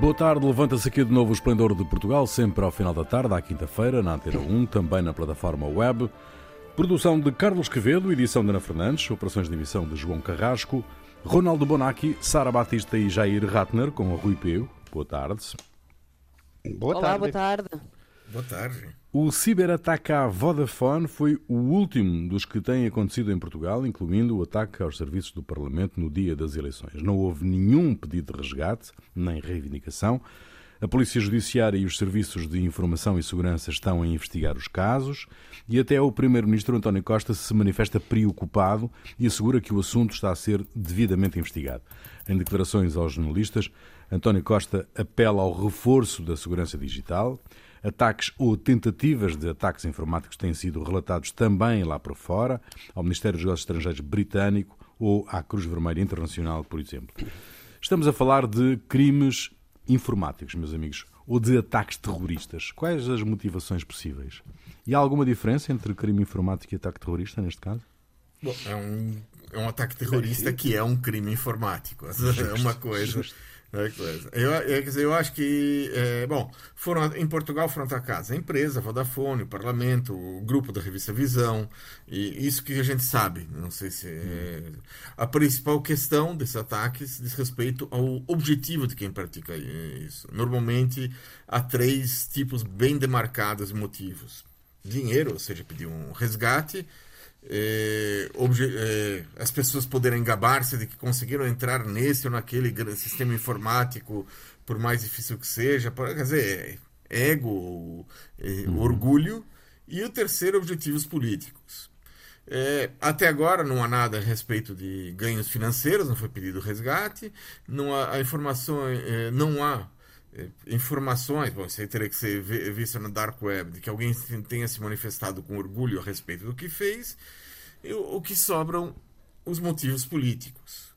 Boa tarde, levanta-se aqui de novo o Esplendor de Portugal, sempre ao final da tarde, à quinta-feira, na Antena 1, também na plataforma web. Produção de Carlos Quevedo, edição de Ana Fernandes, operações de emissão de João Carrasco, Ronaldo Bonacci, Sara Batista e Jair Ratner, com o Rui Peu. Boa tarde. Boa Olá, tarde. boa tarde. Boa tarde. O ciberataque à Vodafone foi o último dos que têm acontecido em Portugal, incluindo o ataque aos serviços do Parlamento no dia das eleições. Não houve nenhum pedido de resgate, nem reivindicação. A Polícia Judiciária e os Serviços de Informação e Segurança estão a investigar os casos e até o Primeiro-Ministro António Costa se manifesta preocupado e assegura que o assunto está a ser devidamente investigado. Em declarações aos jornalistas, António Costa apela ao reforço da segurança digital. Ataques ou tentativas de ataques informáticos têm sido relatados também lá por fora, ao Ministério dos Negócios Estrangeiros britânico ou à Cruz Vermelha Internacional, por exemplo. Estamos a falar de crimes informáticos, meus amigos, ou de ataques terroristas. Quais as motivações possíveis? E há alguma diferença entre crime informático e ataque terrorista, neste caso? Bom, é um, é um ataque terrorista que é um crime informático. É uma coisa. É coisa. Eu, é, quer dizer, eu acho que. É, bom, foram, em Portugal foram atacados a empresa, a Vodafone, o Parlamento, o grupo da revista Visão, e isso que a gente sabe. Não sei se. É, a principal questão desses ataques diz respeito ao objetivo de quem pratica isso. Normalmente há três tipos bem demarcados de motivos: dinheiro, ou seja, pedir um resgate é, é, as pessoas poderem gabar-se de que conseguiram entrar nesse ou naquele sistema informático, por mais difícil que seja, quer dizer, ego, uhum. orgulho, e o terceiro, objetivos políticos. É, até agora não há nada a respeito de ganhos financeiros, não foi pedido resgate, não há informações, é, não há é, informações, bom, isso aí teria que ser visto na Dark Web, de que alguém tenha se manifestado com orgulho a respeito do que fez, e o, que sobram os motivos políticos.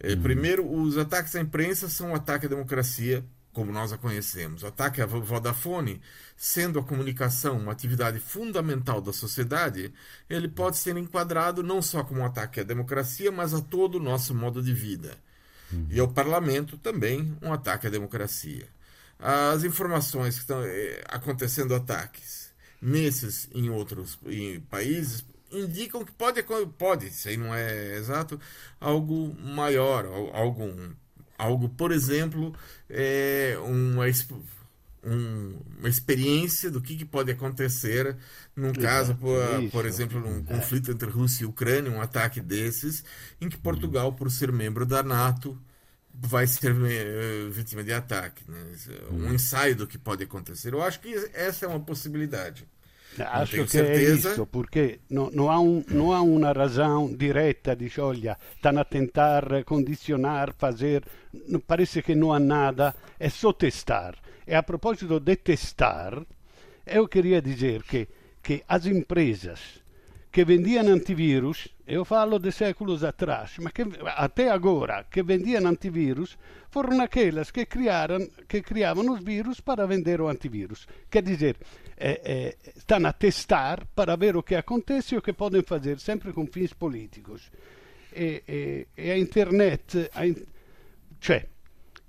É, uhum. Primeiro, os ataques à imprensa são um ataque à democracia, como nós a conhecemos. O ataque à Vodafone, sendo a comunicação uma atividade fundamental da sociedade, ele pode ser enquadrado não só como um ataque à democracia, mas a todo o nosso modo de vida. Uhum. E ao parlamento também um ataque à democracia. As informações que estão eh, acontecendo ataques nesses em outros em países indicam que pode pode, isso aí não é exato, algo maior, algo algo, por exemplo, é uma um, uma experiência do que, que pode acontecer num caso, por, por exemplo, num é. conflito entre Rússia e Ucrânia, um ataque desses, em que Portugal, por ser membro da NATO, vai ser uh, vítima de ataque. Né? Um hum. ensaio do que pode acontecer. Eu acho que essa é uma possibilidade. Acho que certeza. é isso, porque não, não, há não há uma razão direta, diz, olha, estão a tentar condicionar, fazer, parece que não há nada, é só testar. E a propósito de testar, eu queria dizer que, que as empresas que vendiam antivírus, eu falo de séculos atrás, mas que, até agora, que vendiam antivírus, foram aquelas que, criaram, que criavam os vírus para vender o antivírus. Quer dizer, é, é, estão a testar para ver o que acontece e o que podem fazer, sempre com fins políticos. E, e, e a internet, a, cioè,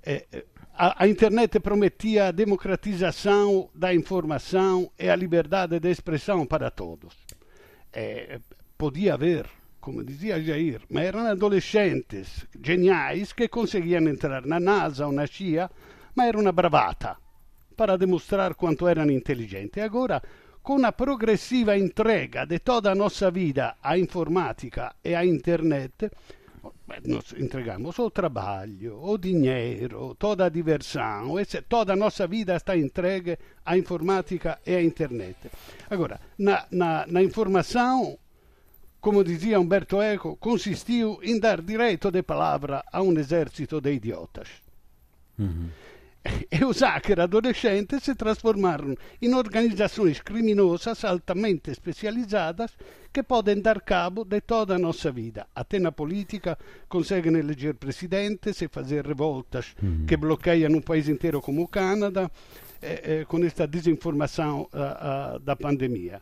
é, a, a, internet prometia a democratização da informação e a liberdade de expressão para todos eh, podia haver, como dizia Jair, mas eram adolescentes geniais que conseguiam entrar na NASA ou na CIA, mas era uma bravata para demonstrar quanto erano intelligenti. Agora, com a progressiva entrega de toda a nossa vida à informática e à internet, nós entregamos o trabalho, o dinheiro, toda a diversão, toda a nossa vida está entregue à informática e à internet. Agora, na, na, na informação, como dizia Umberto Eco, consistiu em dar direito de palavra a um exército de idiotas. Uhum. E os hacker adolescentes se transformaram em organizações criminosas altamente especializadas que podem dar cabo de toda a nossa vida. Até na política conseguem eleger presidentes e fazer revoltas uhum. que bloqueiam um país inteiro como o Canadá eh, eh, com esta desinformação da pandemia.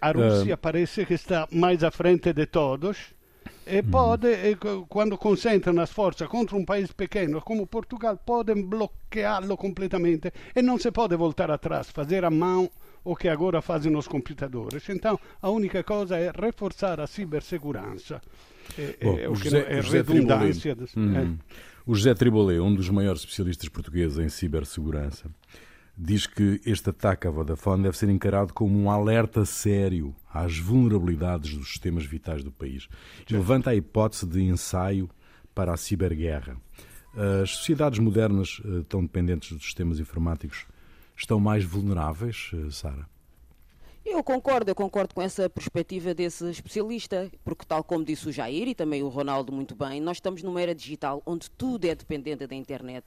A Rússia uh... parece que está mais à frente de todos e mm. pode, e, quando concentrano as forze contro un paese pequeno come Portugal, podem bloqueá-lo completamente e não se pode voltar atrás, fazer a mão o que agora fazem os computadores. Então, a única coisa é reforçar a cibersegurança. É, Bom, é, o que José, é redundância. De, hum. é. O José Tribolé, um dos maiores especialistas portugueses em cibersegurança, diz que este ataque à Vodafone deve ser encarado como um alerta sério às vulnerabilidades dos sistemas vitais do país. E levanta a hipótese de ensaio para a ciberguerra. As sociedades modernas eh, tão dependentes dos sistemas informáticos estão mais vulneráveis, eh, Sara? Eu concordo, eu concordo com essa perspectiva desse especialista, porque tal como disse o Jair e também o Ronaldo muito bem, nós estamos numa era digital onde tudo é dependente da internet.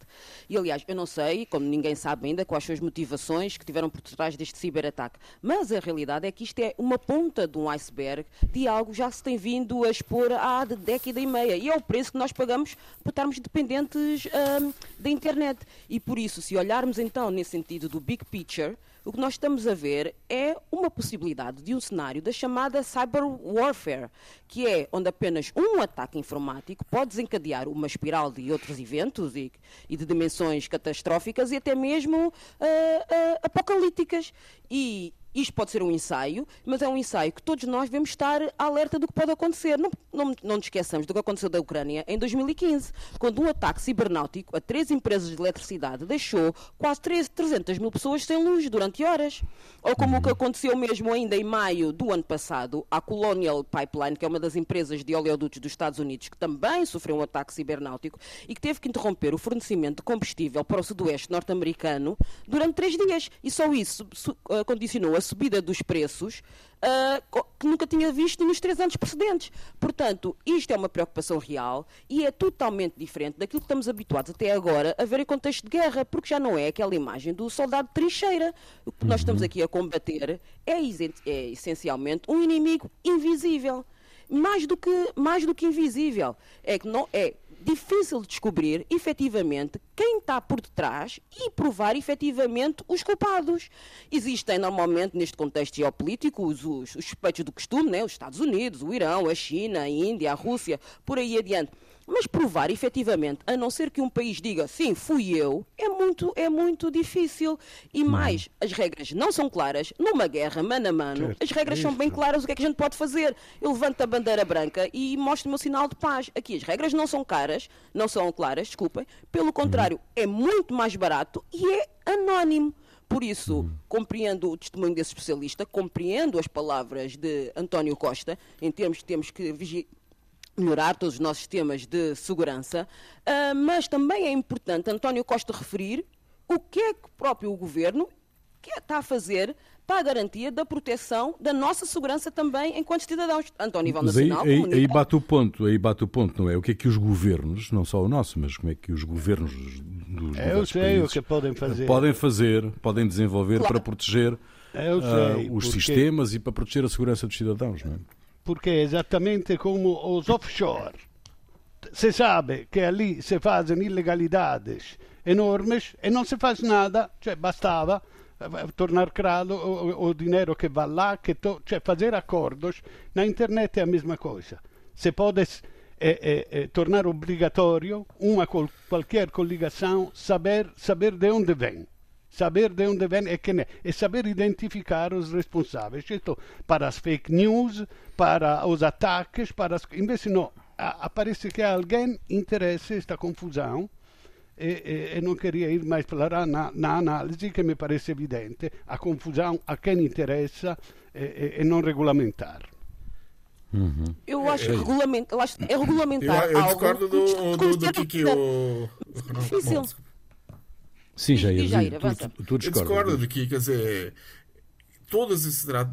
E aliás, eu não sei, como ninguém sabe ainda, quais são as motivações que tiveram por trás deste ciberataque, mas a realidade é que isto é uma ponta de um iceberg de algo já se tem vindo a expor há década e meia. E é o preço que nós pagamos por estarmos dependentes hum, da internet. E por isso, se olharmos então nesse sentido do big picture, o que nós estamos a ver é uma possibilidade de um cenário da chamada cyber warfare, que é onde apenas um ataque informático pode desencadear uma espiral de outros eventos e, e de dimensões catastróficas e até mesmo uh, uh, apocalípticas. E isto pode ser um ensaio, mas é um ensaio que todos nós devemos estar alerta do que pode acontecer. Não, não, não nos esqueçamos do que aconteceu da Ucrânia em 2015, quando um ataque cibernáutico a três empresas de eletricidade deixou quase 300 mil pessoas sem luz durante horas. Ou como o que aconteceu mesmo ainda em maio do ano passado, a Colonial Pipeline, que é uma das empresas de oleodutos dos Estados Unidos, que também sofreu um ataque cibernáutico e que teve que interromper o fornecimento de combustível para o sudoeste norte-americano durante três dias. E só isso uh, condicionou a subida dos preços uh, que nunca tinha visto nos três anos precedentes. Portanto, isto é uma preocupação real e é totalmente diferente daquilo que estamos habituados até agora a ver em contexto de guerra, porque já não é aquela imagem do soldado trincheira. O que nós estamos uhum. aqui a combater é, é essencialmente um inimigo invisível. Mais do que, mais do que invisível. É que não é difícil de descobrir efetivamente quem está por detrás e provar efetivamente os culpados. Existem normalmente neste contexto geopolítico os, os, os suspeitos do costume, né? os Estados Unidos, o Irão, a China, a Índia, a Rússia, por aí adiante. Mas provar efetivamente, a não ser que um país diga sim, fui eu, é muito, é muito difícil. E mais, as regras não são claras. Numa guerra mano a mano, as regras são bem claras. O que é que a gente pode fazer? Eu levanto a bandeira branca e mostro o meu sinal de paz. Aqui as regras não são caras, não são claras, desculpem. Pelo contrário, é muito mais barato e é anónimo. Por isso, compreendo o testemunho desse especialista, compreendo as palavras de António Costa, em termos que temos que melhorar todos os nossos sistemas de segurança, uh, mas também é importante António Costa referir o que é que o próprio governo está a fazer para a garantia da proteção da nossa segurança também enquanto cidadãos, tanto ao nível nacional aí, aí, aí bate o ponto, aí bate o ponto, não é? O que é que os governos, não só o nosso, mas como é que os governos dos Eu sei o que podem fazer. Podem fazer, podem desenvolver claro. para proteger uh, os porque... sistemas e para proteger a segurança dos cidadãos, não é? Porque é exatamente como os offshore. Se sabe que ali se fazem ilegalidades enormes e não se faz nada, cioè bastava eh, tornar crado o, o dinheiro que vai lá, que to, cioè fazer acordos. Na internet é a mesma coisa. Se pode é, é, é, tornar obrigatório uma qualquer coligação saber, saber de onde vem saber de onde vem e quem é, e saber identificar os responsáveis. Isto para as fake news, para os ataques, para as... Invece não, aparece que alguém interessa esta confusão e, e, e, não queria ir mais para na, na, análise que me parece evidente, a confusão a quem interessa e, e não regulamentar. Uhum. Eu acho que regulament, eu acho, é regulamentar eu, eu discordo do, do, do, que, que o... Difícil. Sim, Jair, Jair tu, tu, tu Eu discordo de que, quer dizer, todos esses tra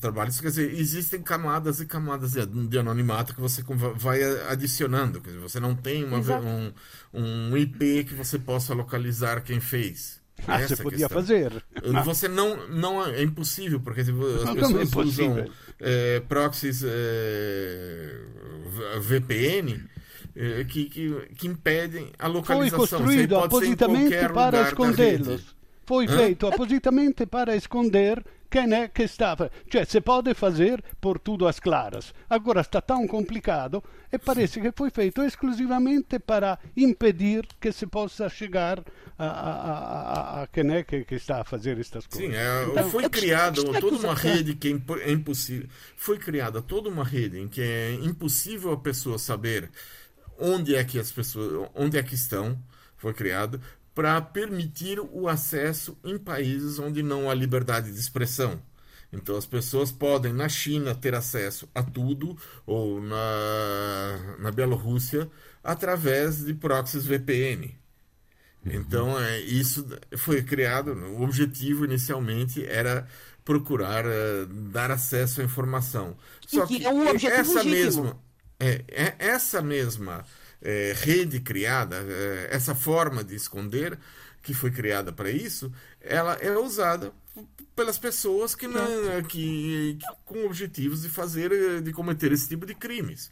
trabalhos, quer dizer, existem camadas e camadas de, de anonimato que você vai adicionando. Quer dizer, você não tem uma, um, um IP que você possa localizar quem fez. Ah, Essa você podia fazer. Você não, não é impossível, porque as não, pessoas não é usam é, proxies é, VPN eh, que, que, que, impedem a localização. Foi construído appositamente para escondê-los. Foi Hã? feito appositamente para esconder quem é que está. Cioè, se pode fazer por tudo às claras. Agora está tão complicado e parece que foi feito exclusivamente para impedir que se possa chegar a, a, a, a quem é que, que, está a fazer estas coisas. Sim, é, então, foi criada toda uma rede que é, é impossível. Foi criada toda uma rede em que é impossível a pessoa saber onde é que as pessoas, onde é que estão, foi criado para permitir o acesso em países onde não há liberdade de expressão. Então as pessoas podem na China ter acesso a tudo ou na, na Bielorrússia através de proxies VPN. Então é, isso foi criado. O objetivo inicialmente era procurar uh, dar acesso à informação. Só que, que é um essa mesma é, é essa mesma é, rede criada, é, essa forma de esconder que foi criada para isso, ela é usada pelas pessoas que, não, que, que, com objetivos de fazer, de cometer esse tipo de crimes.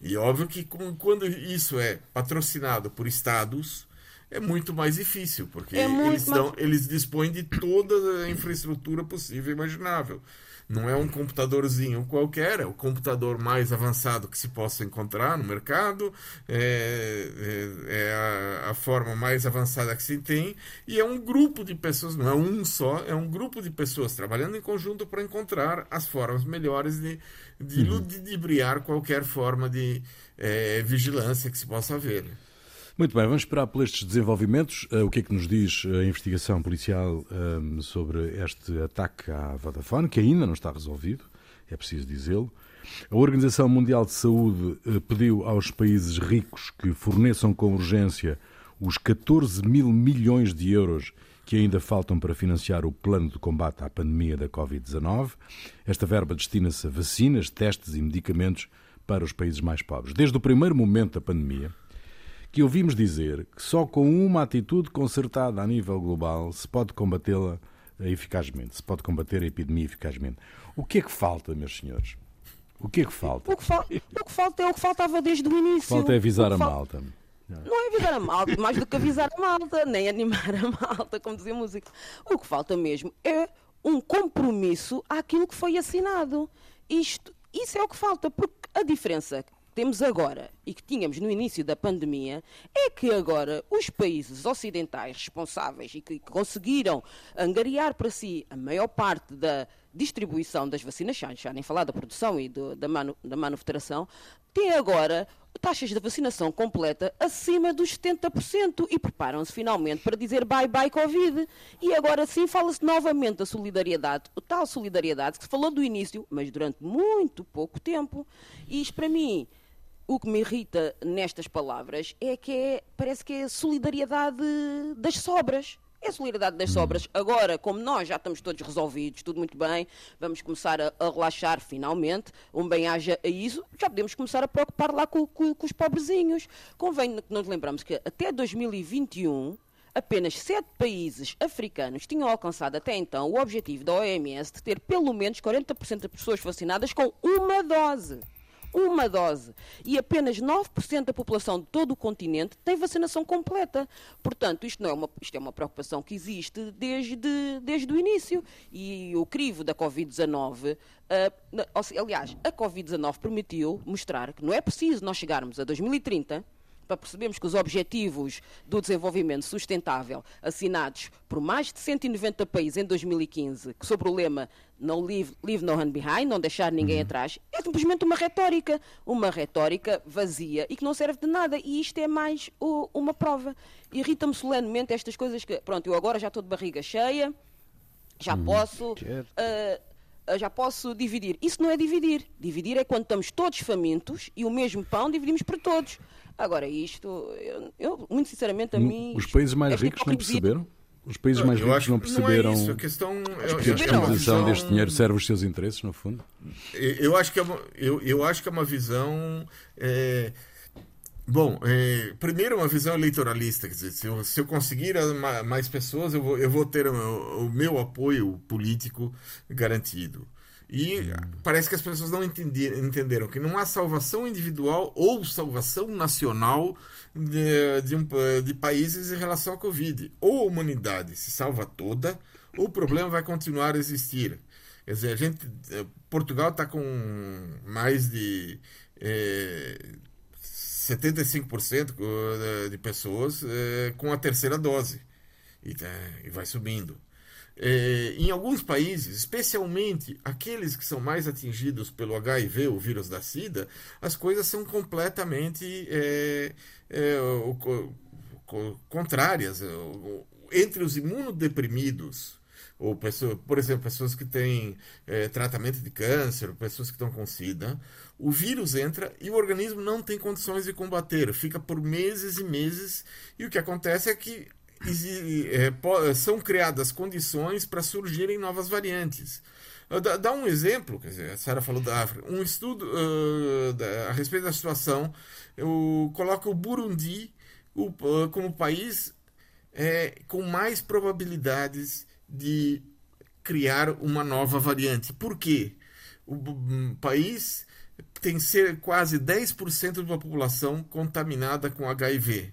E óbvio que com, quando isso é patrocinado por estados, é muito mais difícil, porque é eles, mais... eles dispõem de toda a infraestrutura possível e imaginável. Não é um computadorzinho qualquer, é o computador mais avançado que se possa encontrar no mercado, é, é, é a, a, forma mais avançada que se tem, e é um grupo de pessoas, não é um só, é um grupo de pessoas trabalhando em conjunto para encontrar as formas melhores de, de uhum. ludibriar qualquer forma de é, vigilância que se possa haver. Muito bem, vamos esperar por estes desenvolvimentos. Uh, o que é que nos diz a investigação policial um, sobre este ataque à Vodafone, que ainda não está resolvido, é preciso dizê-lo. A Organização Mundial de Saúde pediu aos países ricos que forneçam com urgência os 14 mil milhões de euros que ainda faltam para financiar o plano de combate à pandemia da Covid-19. Esta verba destina-se a vacinas, testes e medicamentos para os países mais pobres. Desde o primeiro momento da pandemia, que ouvimos dizer que só com uma atitude concertada a nível global se pode combatê-la eficazmente, se pode combater a epidemia eficazmente. O que é que falta, meus senhores? O que é que falta? O que, fal... o que falta é o que faltava desde o início. Falta é avisar a malta. Não é avisar a malta, mais do que avisar a malta, nem animar a malta, como dizia a música. O que falta mesmo é um compromisso àquilo que foi assinado. Isto, isso é o que falta, porque a diferença temos agora e que tínhamos no início da pandemia é que agora os países ocidentais responsáveis e que conseguiram angariar para si a maior parte da distribuição das vacinas, já nem falar da produção e do, da, manu, da manufaturação, têm agora taxas de vacinação completa acima dos 70% e preparam-se finalmente para dizer bye-bye Covid. E agora sim fala-se novamente da solidariedade, tal solidariedade que se falou do início, mas durante muito pouco tempo. E isto para mim o que me irrita nestas palavras é que é, parece que é a solidariedade das sobras. É a solidariedade das hum. sobras. Agora, como nós já estamos todos resolvidos, tudo muito bem, vamos começar a, a relaxar finalmente, um bem-aja a isso, já podemos começar a preocupar lá com, com, com os pobrezinhos. Convém que nos lembramos que até 2021 apenas sete países africanos tinham alcançado até então o objetivo da OMS de ter pelo menos 40% das pessoas vacinadas com uma dose uma dose e apenas 9% da população de todo o continente tem vacinação completa. Portanto, isto, não é, uma, isto é uma preocupação que existe desde, desde o início. E o crivo da Covid-19, uh, aliás, a Covid-19 permitiu mostrar que não é preciso nós chegarmos a 2030 para percebermos que os Objetivos do Desenvolvimento Sustentável, assinados por mais de 190 países em 2015, sobre o lema No leave, leave no hand behind, não deixar ninguém uhum. atrás, é simplesmente uma retórica, uma retórica vazia e que não serve de nada. E isto é mais uma prova. Irrita-me solenemente estas coisas que, pronto, eu agora já estou de barriga cheia, já uhum. posso. Uh, já posso dividir. Isso não é dividir. Dividir é quando estamos todos famintos e o mesmo pão dividimos por todos. Agora, isto, eu, eu muito sinceramente, a mim. Os países mais ricos não perceberam? Os países mais eu ricos não perceberam não é isso. a questão eu, que a distribuição deste dinheiro serve os seus interesses, no fundo? Eu acho que é uma, eu, eu acho que é uma visão. É, bom, é, primeiro, uma visão eleitoralista. Quer dizer, se eu, se eu conseguir mais pessoas, eu vou, eu vou ter o, o meu apoio político garantido. E hum. parece que as pessoas não entenderam que não há salvação individual ou salvação nacional de, de, um, de países em relação à Covid. Ou a humanidade se salva toda, ou o problema vai continuar a existir. Quer dizer, a gente, Portugal está com mais de é, 75% de pessoas é, com a terceira dose. E, tá, e vai subindo. É, em alguns países, especialmente aqueles que são mais atingidos pelo HIV, o vírus da SIDA, as coisas são completamente é, é, o, contrárias. Entre os imunodeprimidos, ou pessoa, por exemplo, pessoas que têm é, tratamento de câncer, pessoas que estão com SIDA, o vírus entra e o organismo não tem condições de combater, fica por meses e meses, e o que acontece é que é, são criadas condições para surgirem novas variantes. Dá, dá, um exemplo, quer dizer, a Sara falou da África, um estudo uh, da, a respeito da situação, eu coloco o Burundi o, uh, como país é, com mais probabilidades de criar uma nova variante. Por quê? O um, país tem ser quase 10% da população contaminada com HIV.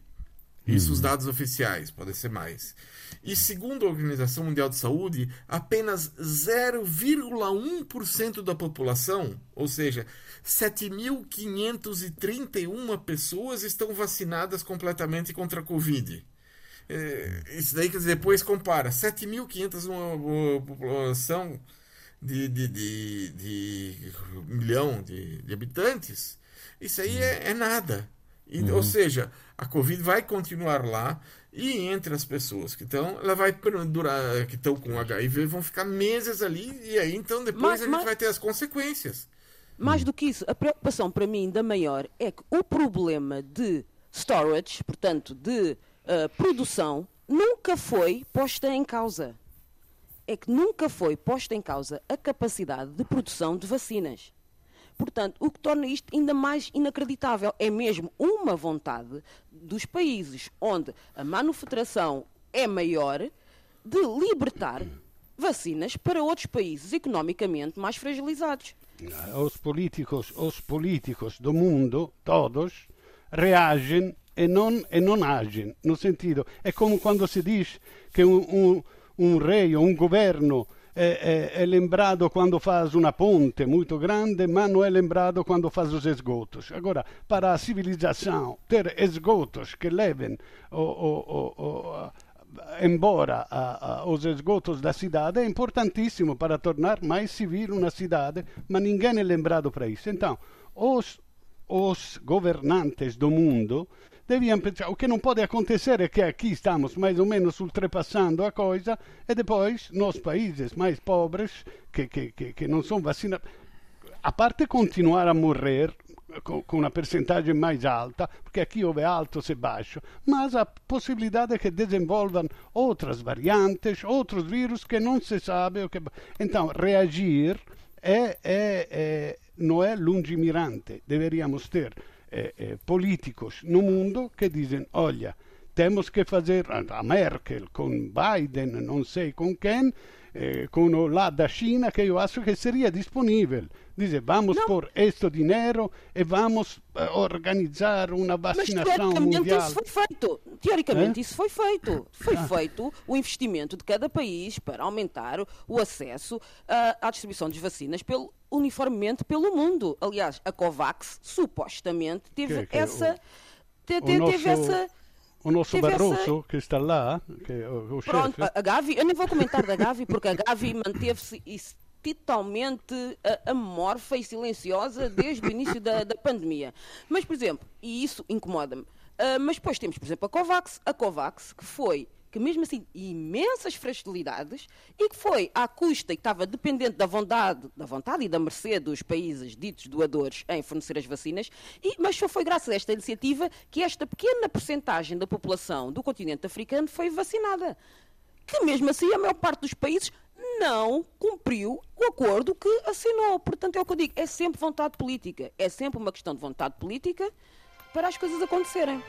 Isso os uhum. dados oficiais, pode ser mais. E segundo a Organização Mundial de Saúde, apenas 0,1% da população, ou seja, 7.531 pessoas estão vacinadas completamente contra a Covid. É, isso daí, dizer, depois compara 7.500 uma, uma população de, de, de, de, milhão de, de habitantes, isso aí é, é nada. E, uhum. Ou seja, a Covid vai continuar lá e entre as pessoas que estão, ela vai durar, que estão com HIV, vão ficar meses ali e aí então depois mas, a gente mas... vai ter as consequências. Mais do que isso, a preocupação para mim ainda maior é que o problema de storage, portanto, de uh, produção, nunca foi posta em causa. É que nunca foi posta em causa a capacidade de produção de vacinas. Portanto, o que torna isto ainda mais inacreditável é mesmo uma vontade dos países onde a manufaturação é maior de libertar vacinas para outros países economicamente mais fragilizados. Os políticos, os políticos do mundo, todos, reagem e não, e não agem. No sentido, é como quando se diz que um, um, um rei ou um governo é, é, é, lembrado quando faz uma ponte muito grande, mas não é lembrado quando faz os esgotos. Agora, para a civilização, ter esgotos que levem o, o, o, embora a, a, os esgotos da cidade é importantíssimo para tornar mais civil uma cidade, mas ninguém é lembrado para isso. Então, os, os governantes do mundo deviam pensar. O que não pode acontecer é que aqui estamos mais ou menos ultrapassando a coisa e depois nos países mais pobres, que, que, que, que não são vacinados, a parte continuar a morrer com, uma percentagem mais alta, porque aqui houve altos e baixos, mas a possibilidade que desenvolvam outras variantes, outros vírus que não se sabe. Que... Então, reagir é, é, é, não é lungimirante. Deveríamos ter eh, eh, políticos no mundo que dizem: olha, temos que fazer a Merkel com Biden, não sei com quem, eh, com o lá da China, que eu acho que seria disponível. Dizer, vamos não. por este dinheiro e vamos uh, organizar uma vacinação Mas, mundial. isso foi feito. Teoricamente, é? isso foi feito. Foi ah. feito o investimento de cada país para aumentar o acesso uh, à distribuição de vacinas pelo, uniformemente pelo mundo. Aliás, a COVAX supostamente teve que, que essa. O, te, te, o teve nosso... essa o nosso Barroso, essa... que está lá, que é o, o Pronto, chefe. a Gavi, eu nem vou comentar da Gavi, porque a Gavi manteve-se totalmente uh, amorfa e silenciosa desde o início da, da pandemia. Mas, por exemplo, e isso incomoda-me, uh, mas depois temos, por exemplo, a COVAX, a COVAX, que foi que mesmo assim imensas fragilidades e que foi à custa e estava dependente da vontade, da vontade e da mercê dos países ditos doadores em fornecer as vacinas, e, mas só foi graças a esta iniciativa que esta pequena porcentagem da população do continente africano foi vacinada. Que mesmo assim a maior parte dos países não cumpriu o acordo que assinou. Portanto, é o que eu digo, é sempre vontade política. É sempre uma questão de vontade política para as coisas acontecerem.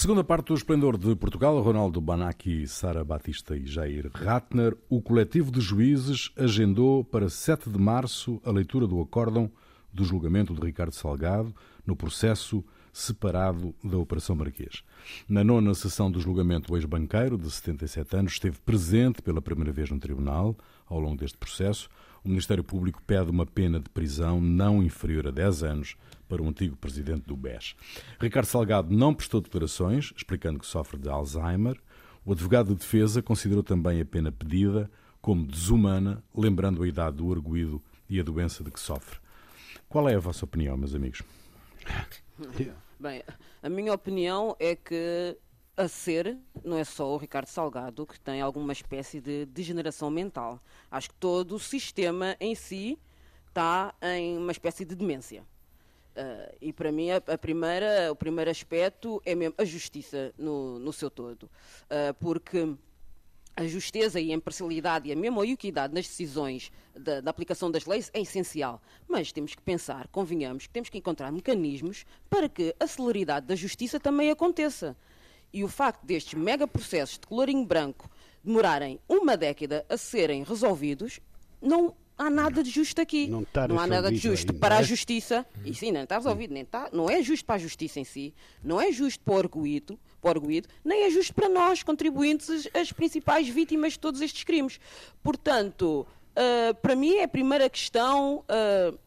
Segunda parte do Esplendor de Portugal, Ronaldo Banaki, Sara Batista e Jair Ratner, o coletivo de juízes agendou para 7 de março a leitura do acórdão do julgamento de Ricardo Salgado no processo separado da Operação Marquês. Na nona sessão do julgamento, o ex-banqueiro, de 77 anos, esteve presente pela primeira vez no tribunal ao longo deste processo. O Ministério Público pede uma pena de prisão não inferior a 10 anos para o antigo presidente do BES. Ricardo Salgado não prestou declarações, explicando que sofre de Alzheimer. O advogado de defesa considerou também a pena pedida como desumana, lembrando a idade do arguído e a doença de que sofre. Qual é a vossa opinião, meus amigos? Bem, a minha opinião é que a ser, não é só o Ricardo Salgado que tem alguma espécie de degeneração mental. Acho que todo o sistema em si está em uma espécie de demência. Uh, e para mim a, a, primeira, o primeiro aspecto é mesmo a justiça no, no seu todo. Uh, porque a justeza e a imparcialidade e a mesma equidade nas decisões da, da, aplicação das leis é essencial. Mas temos que pensar, convenhamos, que temos que encontrar mecanismos para que a celeridade da justiça também aconteça. E o facto destes mega processos de colorinho branco demorarem uma década a serem resolvidos não há nada de justo aqui. Não, tá não há nada de justo ainda, para a é? justiça. E sim, não está resolvido. Nem está, não é justo para a justiça em si, não é justo para o arguído, para o arguído nem é justo para nós, contribuintes, as principais vítimas de todos estes crimes. Portanto, uh, para mim é a primeira questão. Uh,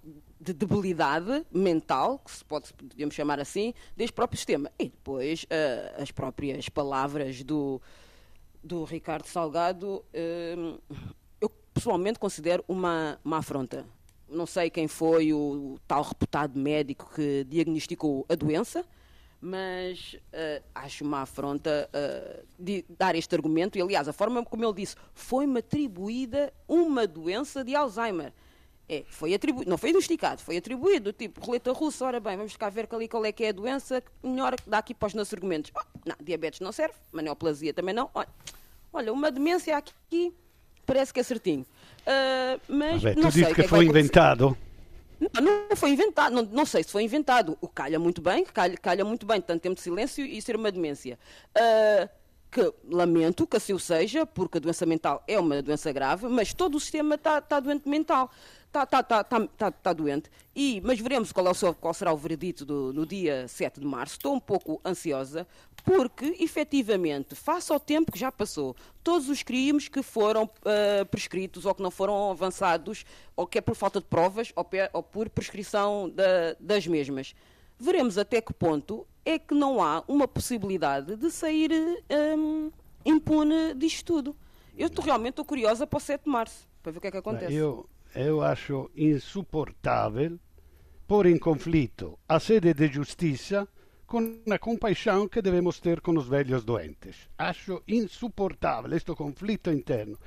de debilidade mental, que se pode, podemos chamar assim, deste próprio sistema. E depois uh, as próprias palavras do, do Ricardo Salgado pessoalmente considero uma, uma afronta. Não sei quem foi o, tal reputado médico que diagnosticou a doença, mas uh, acho uma afronta uh, de dar este argumento. E, aliás, a forma como ele disse, foi-me atribuída uma doença de Alzheimer. É, foi atribuído, não foi diagnosticado, foi atribuído, tipo, roleta russa, ora bem, vamos cá ver ali qual é que é a doença, melhor dá aqui para os nossos argumentos. Oh, não, diabetes não serve, maneoplasia também não. Olha, olha uma demência aqui, parece que é certinho. Uh, mas Vabbè, não tu sei disse que, que foi inventado? Não, não foi inventado, não, não, sei se foi inventado. O calha muito bem, calha, calha muito bem tanto tempo de silêncio e ser uma demência. Uh, que lamento que assim o seja, porque a doença mental é uma doença grave, mas todo o sistema está tá doente mental está tá, tá, tá, tá, tá doente. E, mas veremos qual, é o seu, qual será o veredito do, no dia 7 de março. Estou um pouco ansiosa, porque, efetivamente, face ao tempo que já passou, todos os crimes que foram uh, prescritos ou que não foram avançados, ou que é por falta de provas ou, ou por prescrição da, das mesmas, veremos até que ponto é que não há uma possibilidade de sair um, impune disto tudo. Eu estou realmente estou curiosa para o 7 de março, para ver o que é que acontece. Eu, eu acho insuportável pôr em conflito a sede de justiça com a compaixão que devemos ter com os velhos doentes. Acho insuportável este conflito interno.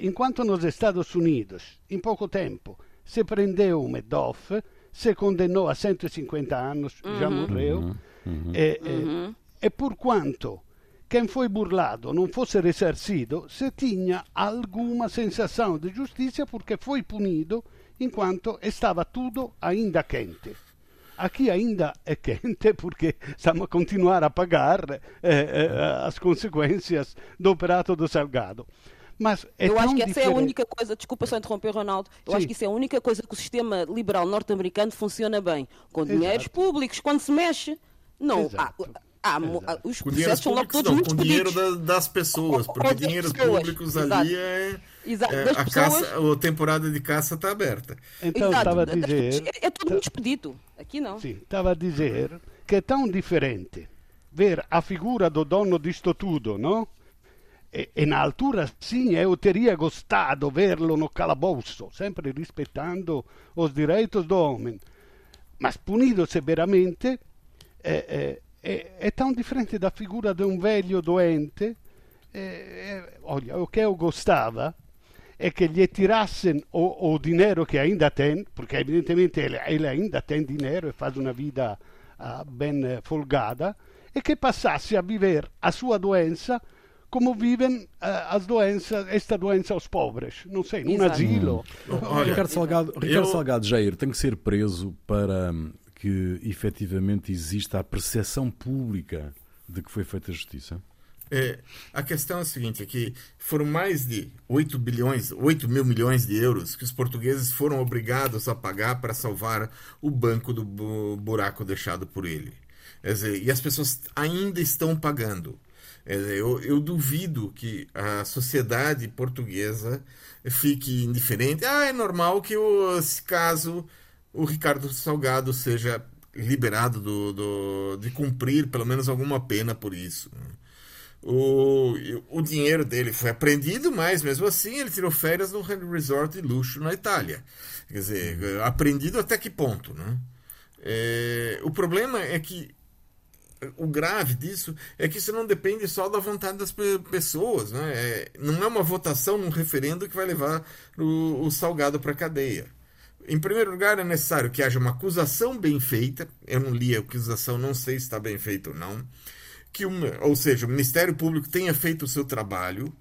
Enquanto nos Estados Unidos, em pouco tempo, se prendeu o Medoff, se condenou a 150 anos, uhum. já morreu, uhum. Uhum. E, e, e por quanto quem foi burlado não fosse ressarcido, se tinha alguma sensação de justiça porque foi punido enquanto estava tudo ainda quente. Aqui ainda é quente porque estamos a continuar a pagar eh, eh, as consequências do operato do Salgado. Mas é eu acho que essa diferente. é a única coisa, desculpa só interromper, Ronaldo, eu Sim. acho que isso é a única coisa que o sistema liberal norte-americano funciona bem. Com dinheiros Exato. públicos, quando se mexe, não. Há, ah, os com processos são logo todos não, muito com dinheiro da, das pessoas, porque dinheiros públicos Exato. ali é, Exato. é a, pessoas... caça, a temporada de caça está aberta. Então estava a dizer é, é tudo muito expedito. Aqui não. Sim, estava a dizer que é tão diferente ver a figura do dono disto tudo, não? E, e na altura sim, eu teria gostado verlo no calabouço, sempre rispettando os direitos do homem, mas punido severamente. Eh, eh, è, è tão diferente da figura di un velho doente. Eh, olha, o que eu gostava é que lhe tirassem o, o dinheiro que ainda tem, porque evidentemente ele, ele ainda tem dinheiro e faz uma vida uh, bem folgada, e che passasse a viver a sua doença como vivem uh, as doenças, esta doença aos pobres, não sei, num Exato. asilo. Hum. Ricardo Salgado, Ricardo eu... Salgado Jair tem que ser preso para que efetivamente exista a percepção pública de que foi feita a justiça? É, a questão é a seguinte, é que foram mais de 8 bilhões, 8 mil milhões de euros que os portugueses foram obrigados a pagar para salvar o banco do buraco deixado por ele. Dizer, e as pessoas ainda estão pagando. Dizer, eu, eu, duvido que a sociedade portuguesa fique indiferente. Ah, é normal que, esse caso, o Ricardo Salgado seja liberado do, do, de cumprir pelo menos alguma pena por isso. O, o dinheiro dele foi apreendido, mas mesmo assim ele tirou férias no resort de luxo na Itália. Quer dizer, apreendido até que ponto? Né? É, o problema é que o grave disso é que isso não depende só da vontade das pessoas. Né? É, não é uma votação num referendo que vai levar o, o salgado para a cadeia. Em primeiro lugar, é necessário que haja uma acusação bem feita. Eu não li a acusação, não sei se está bem feita ou não. Que ou seja, o Ministério Público tenha feito o seu trabalho,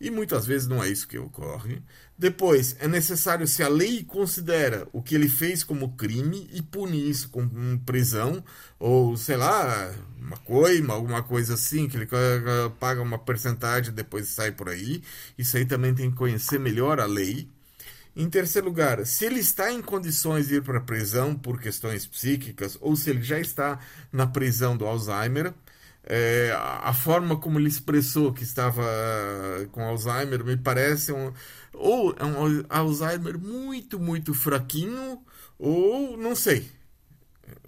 e muitas vezes não é isso que ocorre. Depois, é necessário, se a lei considera o que ele fez como crime, e pune isso com prisão, ou sei lá, uma coima, alguma coisa assim, que ele paga uma percentagem e depois sai por aí. Isso aí também tem que conhecer melhor a lei. Em terceiro lugar, se ele está em condições de ir para a prisão por questões psíquicas ou se ele já está na prisão do Alzheimer, é, a forma como ele expressou que estava uh, com Alzheimer me parece um, ou é um Alzheimer muito, muito fraquinho, ou não sei.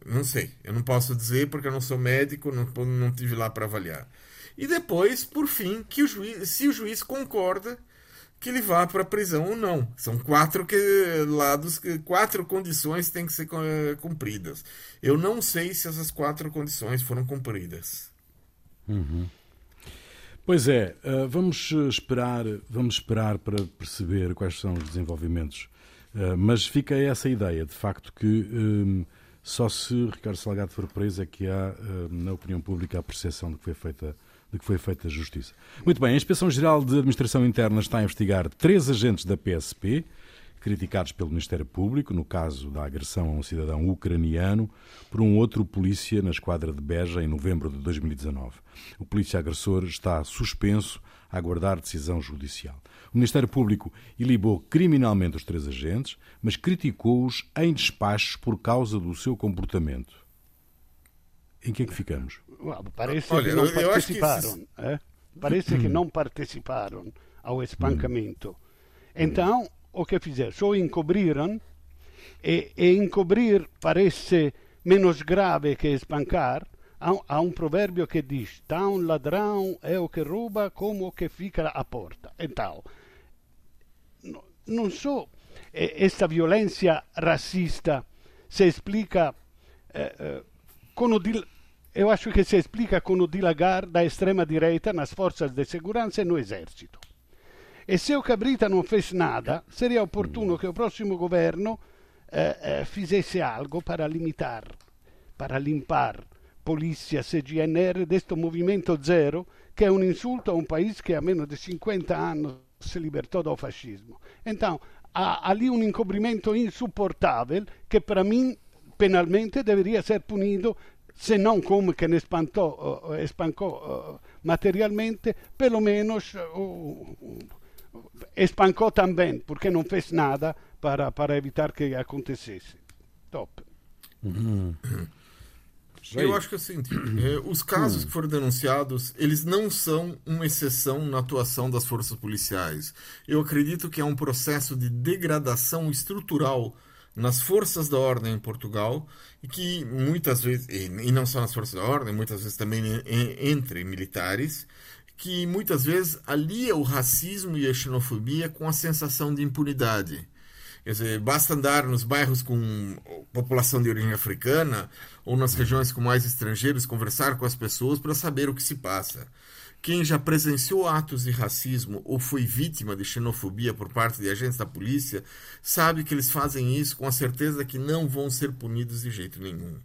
Não sei. Eu não posso dizer porque eu não sou médico, não, não tive lá para avaliar. E depois, por fim, que o juiz, se o juiz concorda que ele vá para a prisão ou não. São quatro que, lados, quatro condições têm que ser cumpridas. Eu não sei se essas quatro condições foram cumpridas. Uhum. Pois é, eh, vamos esperar, vamos esperar para perceber quais são os desenvolvimentos. Eh, mas fica essa ideia, de facto, que eh, só se Ricardo Salgado for preso é que há, na opinião pública, a percepção de que foi feita de que foi feita justiça. Muito bem, a Inspeção-Geral de Administração Interna está a investigar três agentes da PSP, criticados pelo Ministério Público, no caso da agressão a um cidadão ucraniano, por um outro polícia na esquadra de Beja em novembro de 2019. O polícia agressor está suspenso a aguardar decisão judicial. O Ministério Público ilibou criminalmente os três agentes, mas criticou-os em despachos por causa do seu comportamento. Em que é que ficamos? Parece Olha, que não participaram. Que... Eh? Parece que não participaram ao espancamento. Então, o que fizeram? Só encobriram, e, e encobrir parece menos grave que espancar. Há, há um provérbio que diz: tão ladrão é o que rouba como o que fica à porta. Então, não so esta violência racista se explica eh, eh, com o eu acho que se explica com o dilagar da extrema-direita nas forças de segurança e no exército. E se o Cabrita não fez nada, seria oportuno que o próximo governo eh, eh, fizesse algo para limitar, para limpar polícia CGNR deste movimento zero, que é um insulto a um país que há menos de 50 anos se libertou do fascismo. Então, há ali um encobrimento insuportável que para mim penalmente deveria ser punido se non come che ne spantò, espancò uh, materialmente, perlomeno espancò também, porque não fez nada para, para evitar que acontecesse. Top. Uhum. Eu acho que assim, os casos que foram denunciados, eles não são uma exceção na atuação das forças policiais. Eu acredito que é um processo de degradação estrutural nas forças da ordem em Portugal e que muitas vezes, e não só nas forças da ordem, muitas vezes também entre militares, que muitas vezes alia o racismo e a xenofobia com a sensação de impunidade. Quer dizer, basta andar nos bairros com população de origem africana ou nas regiões com mais estrangeiros, conversar com as pessoas para saber o que se passa. Quem já presenciou atos de racismo ou foi vítima de xenofobia por parte de agentes da polícia sabe que eles fazem isso com a certeza que não vão ser punidos de jeito nenhum.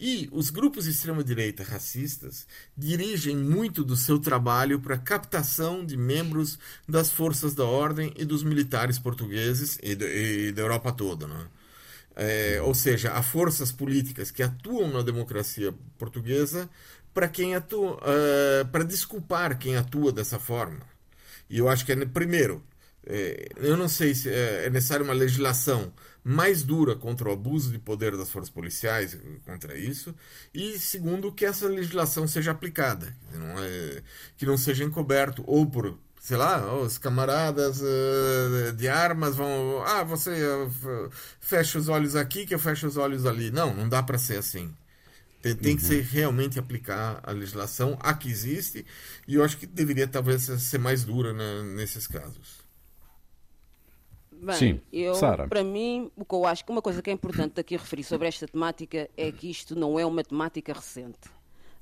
E os grupos de extrema-direita racistas dirigem muito do seu trabalho para a captação de membros das forças da ordem e dos militares portugueses e, e da Europa toda. Né? É, ou seja, há forças políticas que atuam na democracia portuguesa para quem atua, uh, para desculpar quem atua dessa forma. E eu acho que é primeiro, é, eu não sei se é, é necessária uma legislação mais dura contra o abuso de poder das forças policiais, contra isso, e segundo, que essa legislação seja aplicada, não é, que não seja encoberto ou por sei lá, os camaradas uh, de armas vão. Ah, você uh, fecha os olhos aqui que eu fecho os olhos ali. Não, não dá para ser assim. Tem, tem uhum. que ser realmente aplicar a legislação a que existe e eu acho que deveria talvez ser mais dura né, nesses casos. Bem, Sim, eu, para mim, o que eu acho que uma coisa que é importante aqui referir sobre esta temática é que isto não é uma temática recente.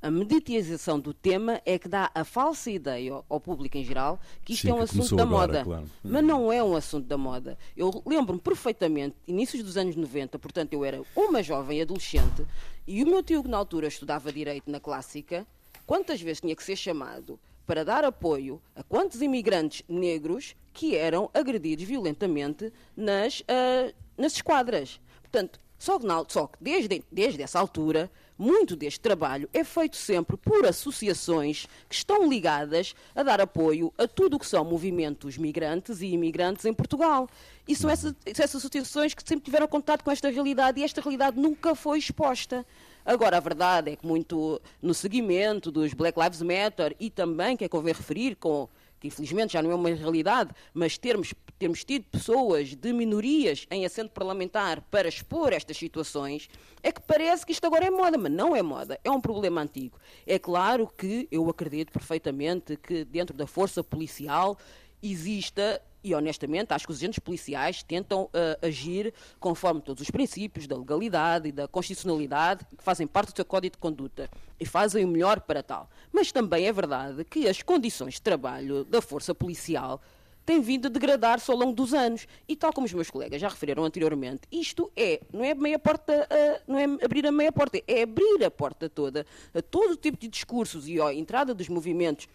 A mediatização do tema é que dá a falsa ideia ao público em geral que isto Sim, é um assunto da agora, moda. Claro. Mas não é um assunto da moda. Eu lembro-me perfeitamente, inícios dos anos 90, portanto eu era uma jovem adolescente, e o meu tio, que na altura estudava Direito na Clássica, quantas vezes tinha que ser chamado para dar apoio a quantos imigrantes negros que eram agredidos violentamente nas, uh, nas esquadras. Portanto, só que, só que desde, desde essa altura muito deste trabalho é feito sempre por associações que estão ligadas a dar apoio a tudo o que são movimentos migrantes e imigrantes em Portugal. E são essas, essas associações que sempre tiveram contato com esta realidade e esta realidade nunca foi exposta. Agora, a verdade é que muito no seguimento dos Black Lives Matter e também, que é convém referir, com que infelizmente já não é uma realidade, mas termos, termos tido pessoas de minorias em assento parlamentar para expor estas situações, é que parece que isto agora é moda, mas não é moda, é um problema antigo. É claro que eu acredito perfeitamente que dentro da força policial exista e honestamente acho que os agentes policiais tentam uh, agir conforme todos os princípios da legalidade e da constitucionalidade que fazem parte do seu código de conduta e fazem o melhor para tal. Mas também é verdade que as condições de trabalho da força policial têm vindo a degradar-se ao longo dos anos. E tal como os meus colegas já referiram anteriormente, isto é, não é meia porta, uh, não é abrir a meia porta, é abrir a porta toda a todo tipo de discursos e a entrada dos movimentos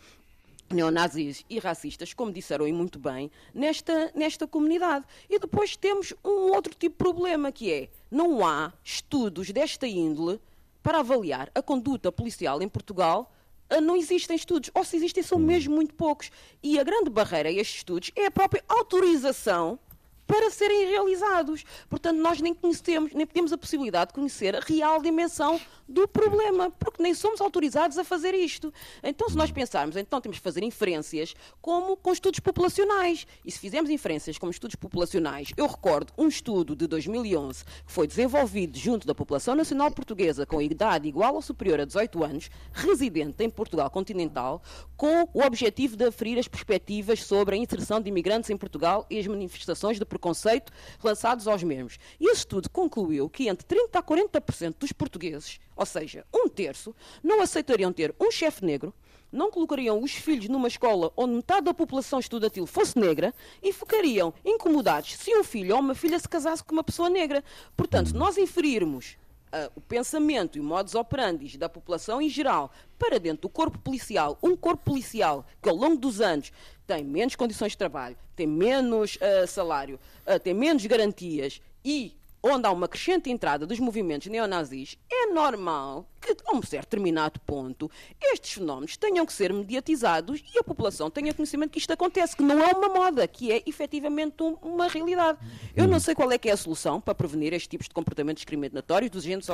neonazis e racistas, como disseram e muito bem, nesta, nesta comunidade. E depois temos um outro tipo de problema, que é, não há estudos desta índole para avaliar a conduta policial em Portugal ah, não existem estudos, ou se existem são mesmo muito poucos. E a grande barreira a estes estudos é a própria autorização para serem realizados. Portanto, nós nem conhecemos, nem temos a possibilidade de conhecer a real dimensão do problema, porque nem somos autorizados a fazer isto. Então, se nós pensarmos, então temos que fazer inferências como com estudos populacionais. E se fizermos inferências como estudos populacionais, eu recordo um estudo de 2011 que foi desenvolvido junto da população nacional portuguesa com idade igual ou superior a 18 anos, residente em Portugal continental, com o objetivo de aferir as perspectivas sobre a inserção de imigrantes em Portugal e as manifestações de preconceito lançados aos mesmos. E esse estudo concluiu que entre 30% a 40% dos portugueses, ou seja, um terço, não aceitariam ter um chefe negro, não colocariam os filhos numa escola onde metade da população estudantil fosse negra e ficariam incomodados se um filho ou uma filha se casasse com uma pessoa negra. Portanto, nós inferirmos uh, o pensamento e o modus operandi da população em geral para dentro do corpo policial, um corpo policial que ao longo dos anos tem menos condições de trabalho, tem menos uh, salário, uh, tem menos garantias e onde há uma crescente entrada dos movimentos neonazis, é normal que, a um certo determinado ponto, estes fenómenos tenham que ser mediatizados e a população tenha conhecimento que isto acontece, que não é uma moda, que é efetivamente um, uma realidade. Eu não sei qual é que é a solução para prevenir estes tipos de comportamentos discriminatórios dos agentes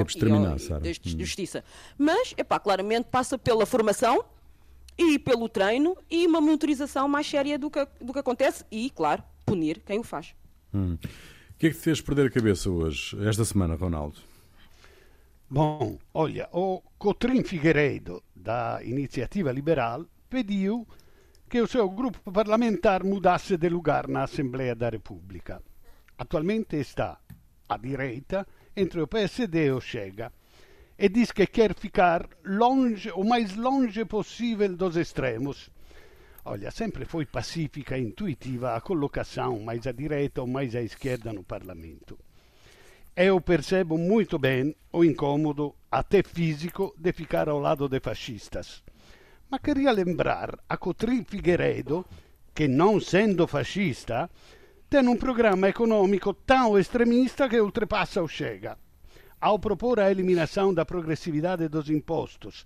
de hum. justiça, mas, epá, claramente passa pela formação e pelo treino e uma monitorização mais séria do que, do que acontece e, claro, punir quem o faz. Hum que é que te fez perder a cabeça hoje, esta semana, Ronaldo? Bom, olha, o Cotrim Figueiredo, da Iniciativa Liberal, pediu que o seu grupo parlamentar mudasse de lugar na Assembleia da República. Atualmente está à direita, entre o PSD e o Chega, e diz que quer ficar longe, o mais longe possível dos extremos Olha, sempre foi pacífica e intuitiva a colocação mais à direita ou mais à esquerda no parlamento. Eu percebo muito bem o incômodo, até físico, de ficar ao lado de fascistas. Ma queria lembrar a Cotrim Figueiredo che, non sendo fascista, tem um programa econômico tão extremista que ultrapassa o Chega. Ao propor a eliminação da progressividade dos impostos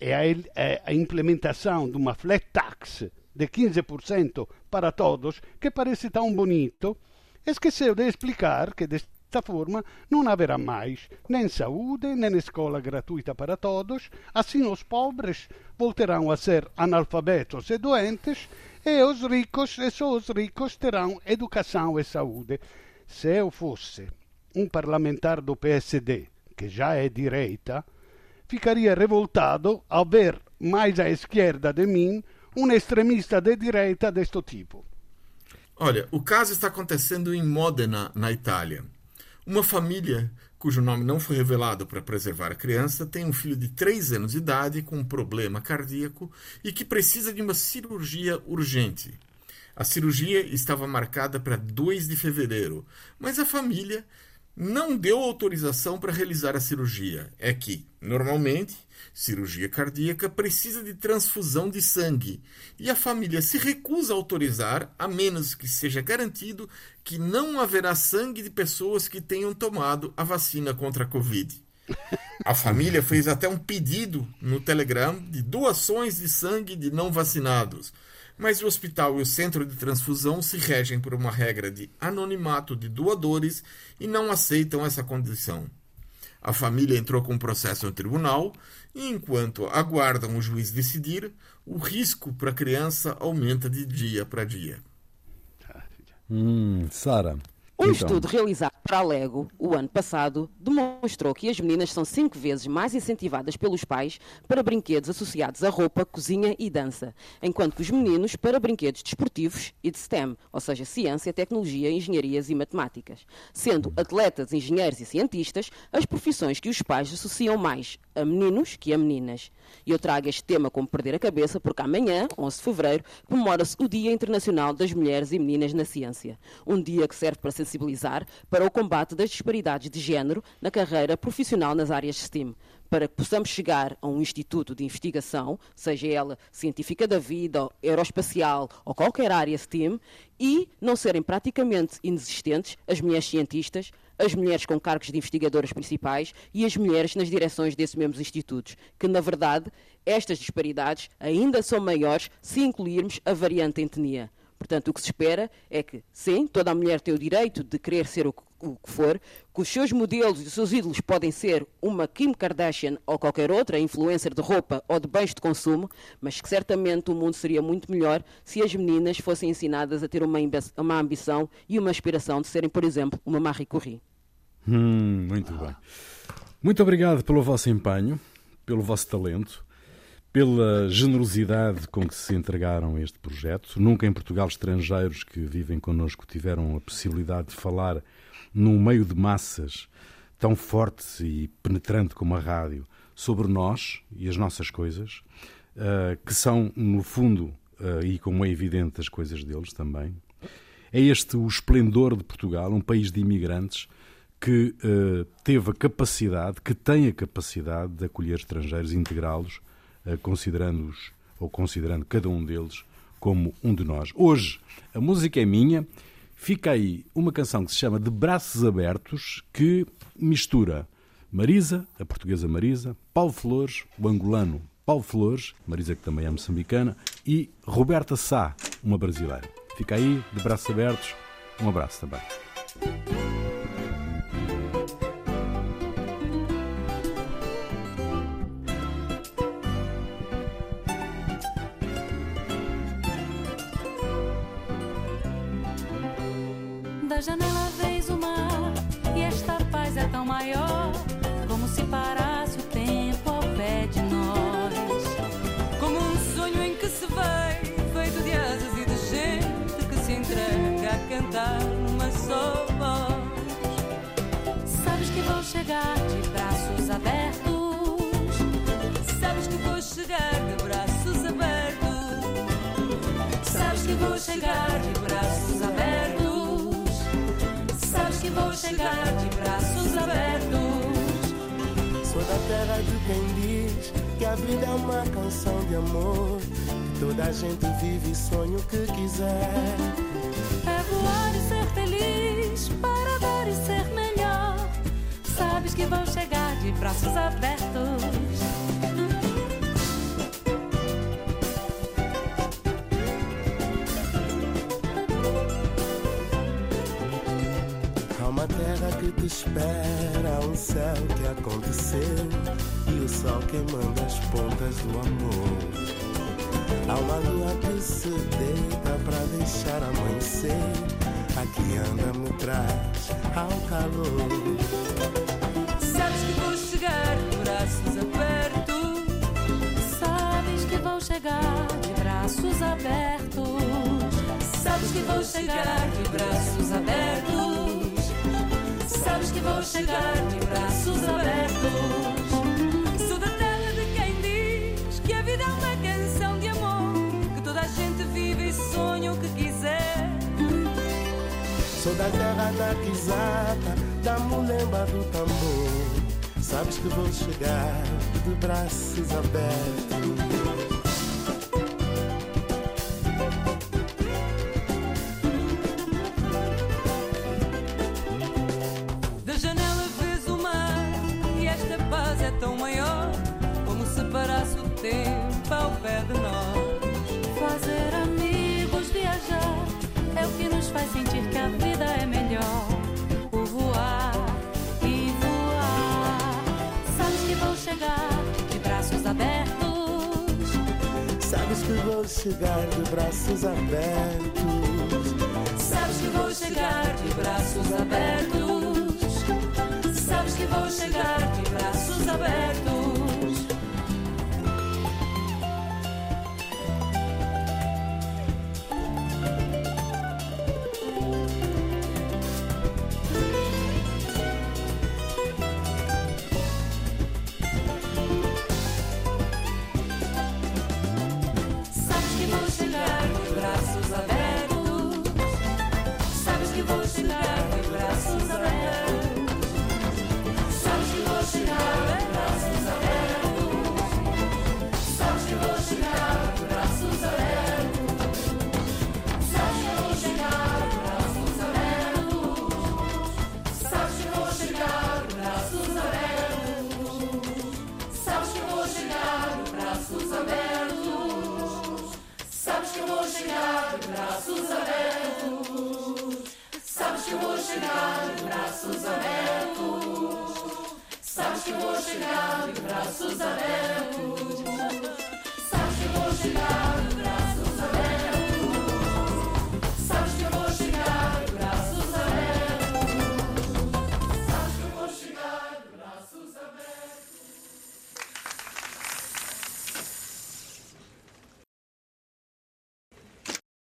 é a, é a implementação de uma flat tax de 15% para todos, que parece tão bonito, esqueceu de explicar que desta forma não haverá mais nem saúde, nem escola gratuita para todos, assim os pobres voltarão a ser analfabetos e doentes, e os ricos, e só os ricos terão educação e saúde. Se eu fosse um parlamentar do PSD, que já é direita, ficaria revoltado ao ver mais à esquerda de mim um extremista de direita deste tipo. Olha, o caso está acontecendo em Modena, na Itália. Uma família, cujo nome não foi revelado para preservar a criança, tem um filho de 3 anos de idade com um problema cardíaco e que precisa de uma cirurgia urgente. A cirurgia estava marcada para 2 de fevereiro, mas a família não deu autorização para realizar a cirurgia. É que, normalmente, cirurgia cardíaca precisa de transfusão de sangue e a família se recusa a autorizar, a menos que seja garantido que não haverá sangue de pessoas que tenham tomado a vacina contra a Covid. A família fez até um pedido no Telegram de doações de sangue de não vacinados mas o hospital e o centro de transfusão se regem por uma regra de anonimato de doadores e não aceitam essa condição. A família entrou com um processo no tribunal e, enquanto aguardam o juiz decidir, o risco para a criança aumenta de dia para dia. Hum, Sara, um então. estudo realizado para a Lego o ano passado demonstrou que as meninas são cinco vezes mais incentivadas pelos pais para brinquedos associados a roupa, cozinha e dança, enquanto que os meninos para brinquedos desportivos e de STEM, ou seja, ciência, tecnologia, engenharias e matemáticas, sendo atletas, engenheiros e cientistas as profissões que os pais associam mais a meninos que a meninas. E eu trago este tema como perder a cabeça porque amanhã, 11 de fevereiro, comemora-se o Dia Internacional das Mulheres e Meninas na Ciência. Um dia que serve para sensibilizar para o combate das disparidades de género na carreira profissional nas áreas STEM, para que possamos chegar a um instituto de investigação, seja ela científica da vida, aeroespacial ou qualquer área STEM, e não serem praticamente inexistentes as mulheres cientistas, as mulheres com cargos de investigadoras principais e as mulheres nas direções desses mesmos institutos, que na verdade estas disparidades ainda são maiores se incluirmos a variante etnia. Portanto, o que se espera é que, sim, toda a mulher tem o direito de querer ser o que, o que for, que os seus modelos e os seus ídolos podem ser uma Kim Kardashian ou qualquer outra influencer de roupa ou de bens de consumo, mas que certamente o mundo seria muito melhor se as meninas fossem ensinadas a ter uma, uma ambição e uma aspiração de serem, por exemplo, uma Marie Curie. Hum, muito bem. Muito obrigado pelo vosso empenho, pelo vosso talento pela generosidade com que se entregaram a este projeto. Nunca em Portugal estrangeiros que vivem connosco tiveram a possibilidade de falar num meio de massas tão forte e penetrante como a rádio sobre nós e as nossas coisas, uh, que são, no fundo, uh, e como é evidente, as coisas deles também. É este o esplendor de Portugal, um país de imigrantes que uh, teve a capacidade, que tem a capacidade de acolher estrangeiros integrá-los eh, considerando-os ou considerando cada um deles como um de nós. Hoje, a música é minha. Fica aí uma canção que se chama De Braços Abertos, que mistura Marisa, a portuguesa Marisa, Paulo Flores, o angolano Paulo Flores, Marisa que também é moçambicana, e Roberta Sá, uma brasileira. Fica aí, de braços abertos. Um abraço também. Da janela vês o mar e esta paz é tão maior, como se parasse o tempo ao pé de nós. Como um sonho em que se vê, feito de asas e de gente que se entrega a cantar numa só voz. Sabes que vou chegar de braços abertos, sabes que vou chegar de braços abertos, sabes que vou chegar de braços abertos vou chegar de braços abertos. Sou da terra de quem diz que a vida é uma canção de amor. Que toda a gente vive e sonha o que quiser. É voar e ser feliz, para dar e ser melhor. Sabes que vou chegar de braços abertos. Espera um céu que aconteceu e o sol queimando as pontas do amor. Há uma lua que se deita pra deixar amanhecer. Aqui anda me traz ao calor. Sabes que vou chegar de braços abertos. Sabes que vou chegar de braços abertos. Sabes que vou chegar de braços abertos. Sabes que vou chegar de braços abertos. Sou da terra de quem diz que a vida é uma canção de amor. Que toda a gente vive e sonha o que quiser. Sou da terra da quizata, da mulemba do tambor. Sabes que vou chegar de braços abertos. Chegar de braços abertos. Sabes que vou chegar de braços abertos. Sabes que vou chegar de braços abertos.